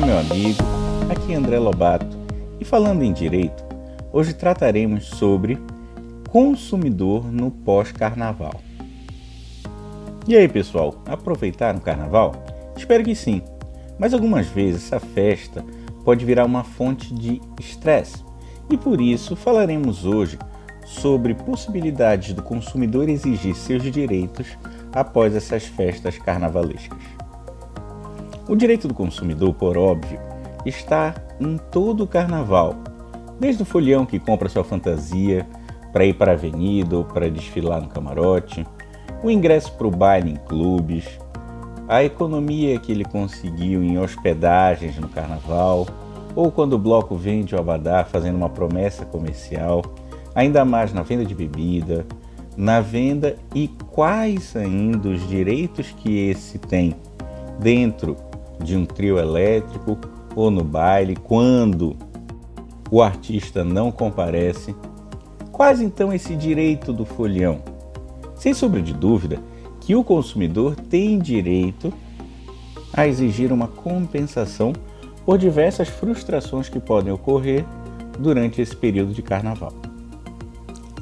Olá, meu amigo. Aqui é André Lobato e falando em direito, hoje trataremos sobre consumidor no pós-carnaval. E aí, pessoal, aproveitaram o carnaval? Espero que sim, mas algumas vezes essa festa pode virar uma fonte de estresse e por isso falaremos hoje sobre possibilidades do consumidor exigir seus direitos após essas festas carnavalescas. O direito do consumidor, por óbvio, está em todo o carnaval, desde o folião que compra sua fantasia para ir para a avenida ou para desfilar no camarote, o ingresso para o baile em clubes, a economia que ele conseguiu em hospedagens no carnaval, ou quando o bloco vende o abadá fazendo uma promessa comercial, ainda mais na venda de bebida, na venda e quais ainda os direitos que esse tem dentro de um trio elétrico ou no baile, quando o artista não comparece. Quais então esse direito do folião? Sem sombra de dúvida que o consumidor tem direito a exigir uma compensação por diversas frustrações que podem ocorrer durante esse período de carnaval.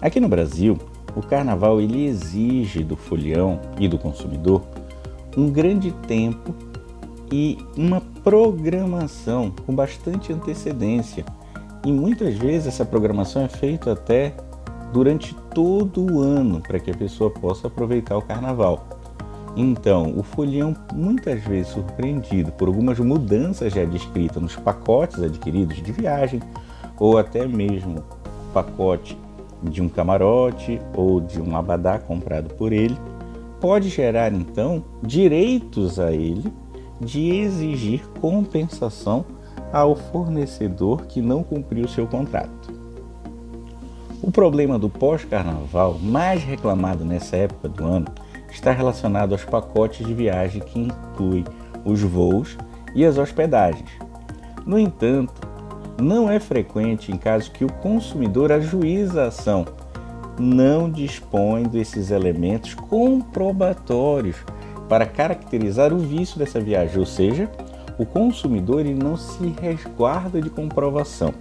Aqui no Brasil, o carnaval ele exige do folião e do consumidor um grande tempo e uma programação com bastante antecedência. E muitas vezes essa programação é feita até durante todo o ano para que a pessoa possa aproveitar o carnaval. Então, o folião, muitas vezes surpreendido por algumas mudanças já descritas nos pacotes adquiridos de viagem, ou até mesmo pacote de um camarote ou de um abadá comprado por ele, pode gerar então direitos a ele de exigir compensação ao fornecedor que não cumpriu seu contrato. O problema do pós-carnaval, mais reclamado nessa época do ano, está relacionado aos pacotes de viagem que inclui os voos e as hospedagens. No entanto, não é frequente em casos que o consumidor ajuiza a ação, não dispõe desses elementos comprobatórios para caracterizar o vício dessa viagem, ou seja, o consumidor ele não se resguarda de comprovação.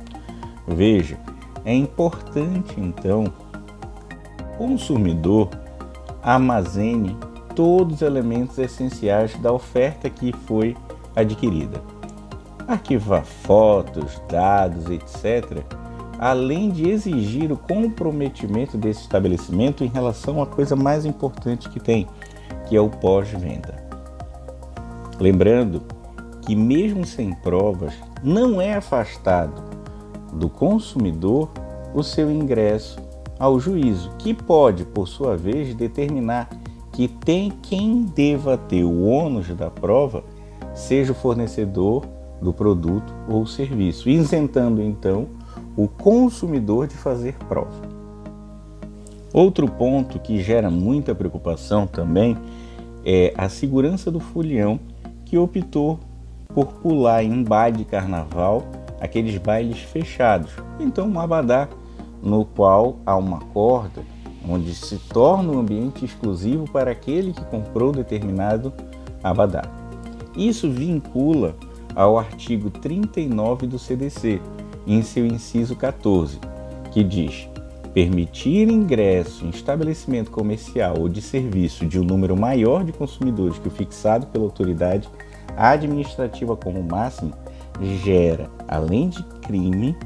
Veja, é importante então o consumidor armazene todos os elementos essenciais da oferta que foi adquirida. Arquivar fotos, dados, etc., além de exigir o comprometimento desse estabelecimento em relação à coisa mais importante que tem, que é o pós-venda. Lembrando que, mesmo sem provas, não é afastado do consumidor o seu ingresso ao juízo, que pode, por sua vez, determinar que tem quem deva ter o ônus da prova, seja o fornecedor do produto ou serviço, isentando então o consumidor de fazer prova. Outro ponto que gera muita preocupação também é a segurança do folião que optou por pular em um baile de carnaval, aqueles bailes fechados. Então, um abadá no qual há uma corda onde se torna um ambiente exclusivo para aquele que comprou determinado abadá. Isso vincula ao artigo 39 do CDC, em seu inciso 14, que diz: permitir ingresso em estabelecimento comercial ou de serviço de um número maior de consumidores que o fixado pela autoridade administrativa como máximo gera, além de crime,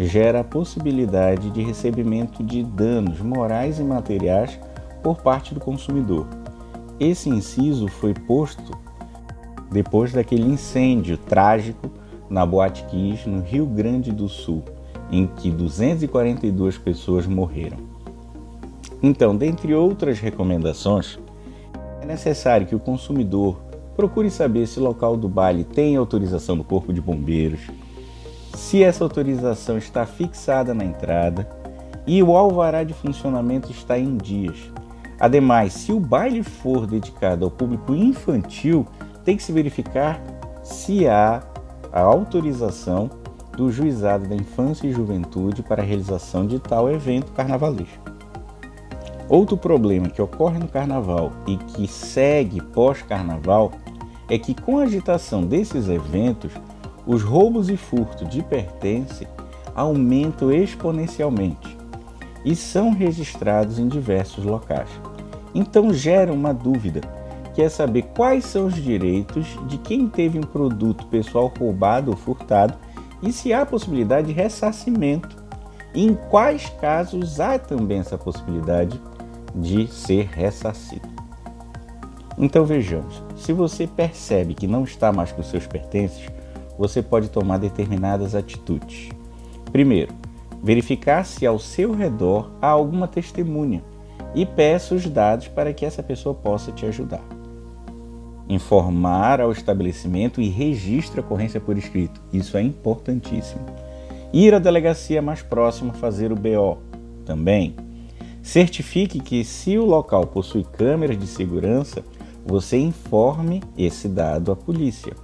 gera a possibilidade de recebimento de danos morais e materiais por parte do consumidor. Esse inciso foi posto depois daquele incêndio trágico na Boate Kiss, no Rio Grande do Sul, em que 242 pessoas morreram. Então, dentre outras recomendações, é necessário que o consumidor procure saber se o local do baile tem autorização do Corpo de Bombeiros, se essa autorização está fixada na entrada e o alvará de funcionamento está em dias. Ademais, se o baile for dedicado ao público infantil, tem que se verificar se há a autorização do Juizado da Infância e Juventude para a realização de tal evento carnavalesco. Outro problema que ocorre no carnaval e que segue pós-carnaval é que com a agitação desses eventos, os roubos e furtos de pertence aumentam exponencialmente e são registrados em diversos locais. Então gera uma dúvida, que é saber quais são os direitos de quem teve um produto pessoal roubado ou furtado e se há possibilidade de ressarcimento. Em quais casos há também essa possibilidade de ser ressarcido. Então vejamos, se você percebe que não está mais com seus pertences, você pode tomar determinadas atitudes. Primeiro, verificar se ao seu redor há alguma testemunha e peça os dados para que essa pessoa possa te ajudar. Informar ao estabelecimento e registre a ocorrência por escrito. Isso é importantíssimo. Ir à delegacia mais próxima fazer o BO. Também. Certifique que, se o local possui câmeras de segurança, você informe esse dado à polícia.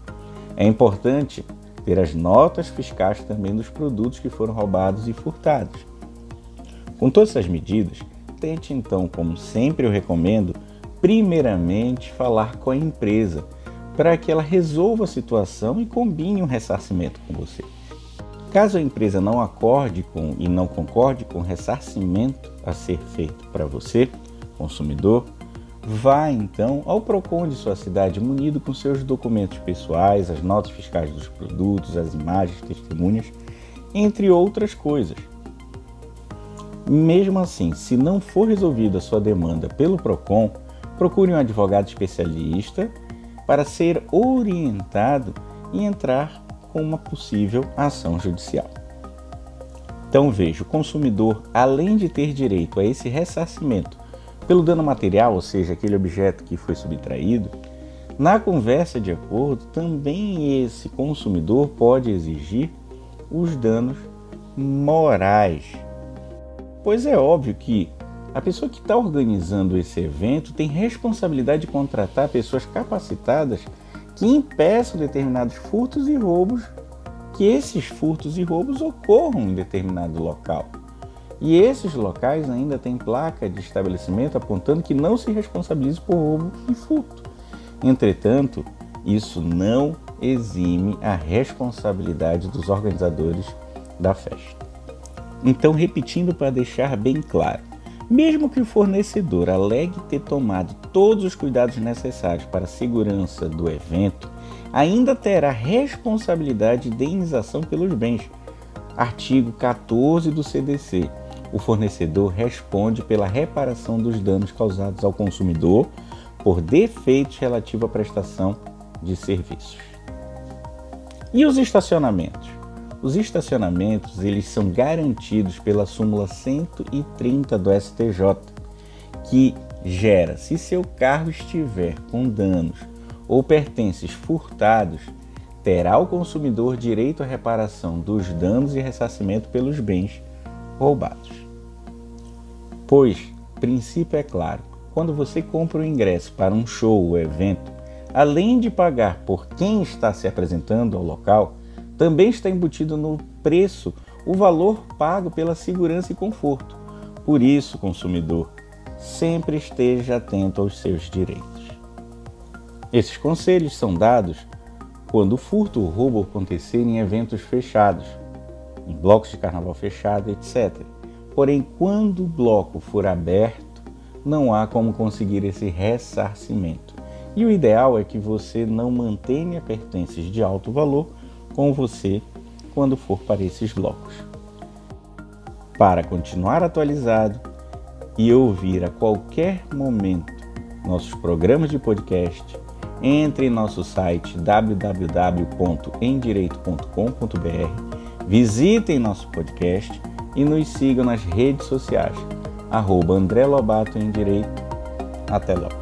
É importante ter as notas fiscais também dos produtos que foram roubados e furtados. Com todas essas medidas, tente então, como sempre eu recomendo, primeiramente falar com a empresa para que ela resolva a situação e combine um ressarcimento com você. Caso a empresa não acorde com e não concorde com o ressarcimento a ser feito para você, consumidor, Vá então ao PROCON de sua cidade munido com seus documentos pessoais, as notas fiscais dos produtos, as imagens, testemunhas, entre outras coisas. Mesmo assim, se não for resolvida a sua demanda pelo PROCON, procure um advogado especialista para ser orientado e entrar com uma possível ação judicial. Então veja, o consumidor, além de ter direito a esse ressarcimento pelo dano material, ou seja, aquele objeto que foi subtraído, na conversa de acordo, também esse consumidor pode exigir os danos morais. Pois é óbvio que a pessoa que está organizando esse evento tem responsabilidade de contratar pessoas capacitadas que impeçam determinados furtos e roubos, que esses furtos e roubos ocorram em determinado local. E esses locais ainda têm placa de estabelecimento apontando que não se responsabilize por roubo e furto. Entretanto, isso não exime a responsabilidade dos organizadores da festa. Então, repetindo para deixar bem claro, mesmo que o fornecedor alegue ter tomado todos os cuidados necessários para a segurança do evento, ainda terá responsabilidade de indenização pelos bens. Artigo 14 do CDC o fornecedor responde pela reparação dos danos causados ao consumidor por defeitos relativos à prestação de serviços. E os estacionamentos? Os estacionamentos eles são garantidos pela súmula 130 do STJ, que gera, se seu carro estiver com danos ou pertences furtados, terá o consumidor direito à reparação dos danos e ressarcimento pelos bens roubados. Pois, princípio é claro, quando você compra o ingresso para um show ou evento, além de pagar por quem está se apresentando ao local, também está embutido no preço o valor pago pela segurança e conforto. Por isso, consumidor, sempre esteja atento aos seus direitos. Esses conselhos são dados quando o furto ou roubo acontecer em eventos fechados, em blocos de carnaval fechado, etc. Porém, quando o bloco for aberto, não há como conseguir esse ressarcimento. E o ideal é que você não mantenha pertences de alto valor com você quando for para esses blocos. Para continuar atualizado e ouvir a qualquer momento nossos programas de podcast, entre em nosso site www.endireito.com.br, visitem nosso podcast e nos sigam nas redes sociais. Arroba André Lobato em Direito. Até logo.